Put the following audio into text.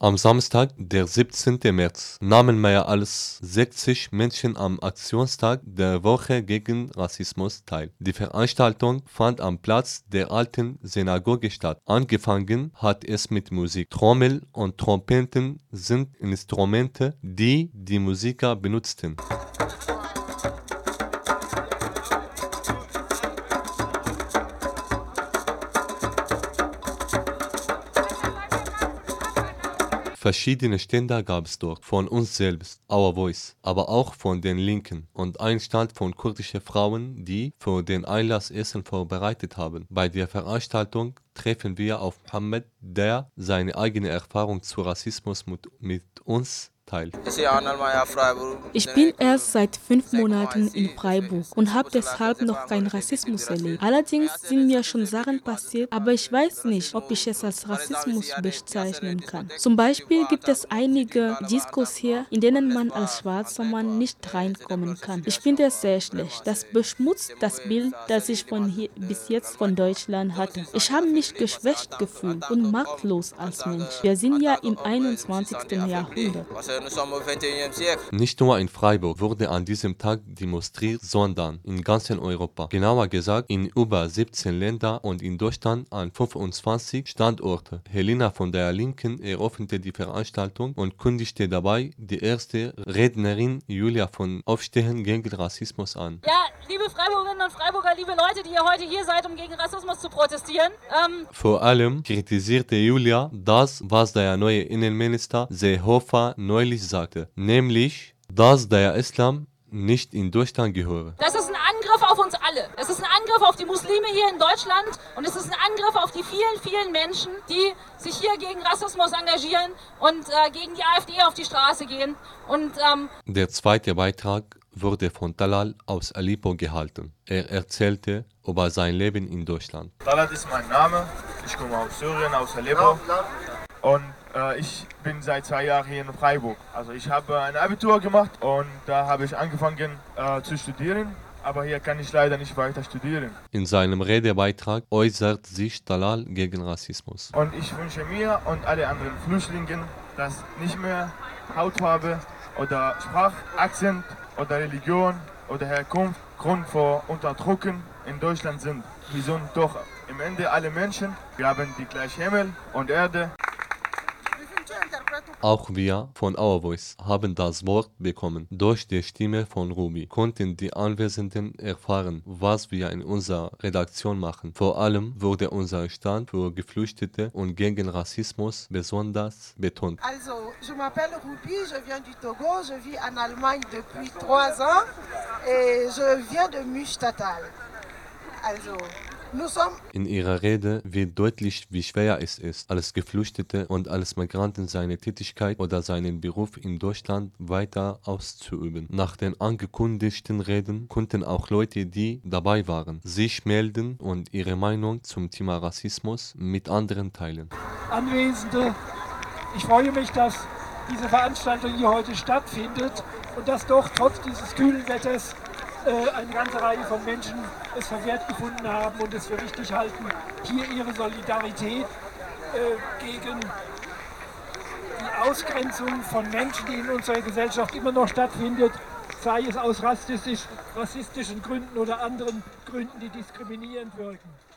Am Samstag, der 17. März, nahmen mehr als 60 Menschen am Aktionstag der Woche gegen Rassismus teil. Die Veranstaltung fand am Platz der alten Synagoge statt. Angefangen hat es mit Musik. Trommel und Trompeten sind Instrumente, die die Musiker benutzten. Verschiedene Ständer gab es dort, von uns selbst, Our Voice, aber auch von den Linken und ein Stand von kurdischen Frauen, die für den Einlass Essen vorbereitet haben. Bei der Veranstaltung treffen wir auf Mohammed, der seine eigene Erfahrung zu Rassismus mit, mit uns teilt. Ich bin erst seit fünf Monaten in Freiburg und habe deshalb noch keinen Rassismus erlebt. Allerdings sind mir schon Sachen passiert, aber ich weiß nicht, ob ich es als Rassismus bezeichnen kann. Zum Beispiel gibt es einige Diskos hier, in denen man als schwarzer Mann nicht reinkommen kann. Ich finde es sehr schlecht. Das beschmutzt das Bild, das ich von hier bis jetzt von Deutschland hatte. Ich habe mich geschwächt gefühlt und machtlos als Mensch. Wir sind ja im 21. Jahrhundert. Nicht nur in Freiburg wurde an diesem Tag demonstriert, sondern in ganz Europa. Genauer gesagt in über 17 Ländern und in Deutschland an 25 Standorten. Helena von der Linken eröffnete die Veranstaltung und kündigte dabei die erste Rednerin Julia von Aufstehen gegen Rassismus an. Ja, liebe Freiburgerinnen und Freiburger, liebe Leute, die ihr heute hier seid, um gegen Rassismus zu protestieren. Ähm Vor allem kritisierte Julia das, was der neue Innenminister Seehofer neulich sagte, nämlich, dass der Islam nicht in Deutschland gehöre. Das ist ein Angriff auf uns alle. Es ist ein Angriff auf die Muslime hier in Deutschland und es ist ein Angriff auf die vielen, vielen Menschen, die sich hier gegen Rassismus engagieren und äh, gegen die AfD auf die Straße gehen. Und, ähm Der zweite Beitrag wurde von Talal aus Aleppo gehalten. Er erzählte über sein Leben in Deutschland. Talal ist mein Name. Ich komme aus Syrien, aus Aleppo. Und äh, ich bin seit zwei Jahren hier in Freiburg. Also ich habe ein Abitur gemacht und da habe ich angefangen äh, zu studieren. Aber hier kann ich leider nicht weiter studieren. In seinem Redebeitrag äußert sich Talal gegen Rassismus. Und ich wünsche mir und alle anderen Flüchtlingen, dass nicht mehr Hautfarbe oder Sprachakzent oder Religion oder Herkunft Grund für Unterdrücken in Deutschland sind. Wir sind doch im Ende alle Menschen. Wir haben die gleiche Himmel und Erde. Auch wir von Our Voice haben das Wort bekommen. Durch die Stimme von Ruby konnten die Anwesenden erfahren, was wir in unserer Redaktion machen. Vor allem wurde unser Stand für Geflüchtete und gegen Rassismus besonders betont. Also, je m'appelle Ruby, je viens du Togo, je vis en Allemagne depuis trois ans et je viens de Müstatal. Also, in ihrer Rede wird deutlich, wie schwer es ist, als Geflüchtete und als Migranten seine Tätigkeit oder seinen Beruf in Deutschland weiter auszuüben. Nach den angekündigten Reden konnten auch Leute, die dabei waren, sich melden und ihre Meinung zum Thema Rassismus mit anderen teilen. Anwesende, ich freue mich, dass diese Veranstaltung hier heute stattfindet und dass doch trotz dieses kühlen Wetters äh, eine ganze Reihe von Menschen es verwehrt gefunden haben und es für wichtig halten, hier ihre Solidarität äh, gegen die Ausgrenzung von Menschen, die in unserer Gesellschaft immer noch stattfindet, sei es aus rassistisch, rassistischen Gründen oder anderen Gründen, die diskriminierend wirken.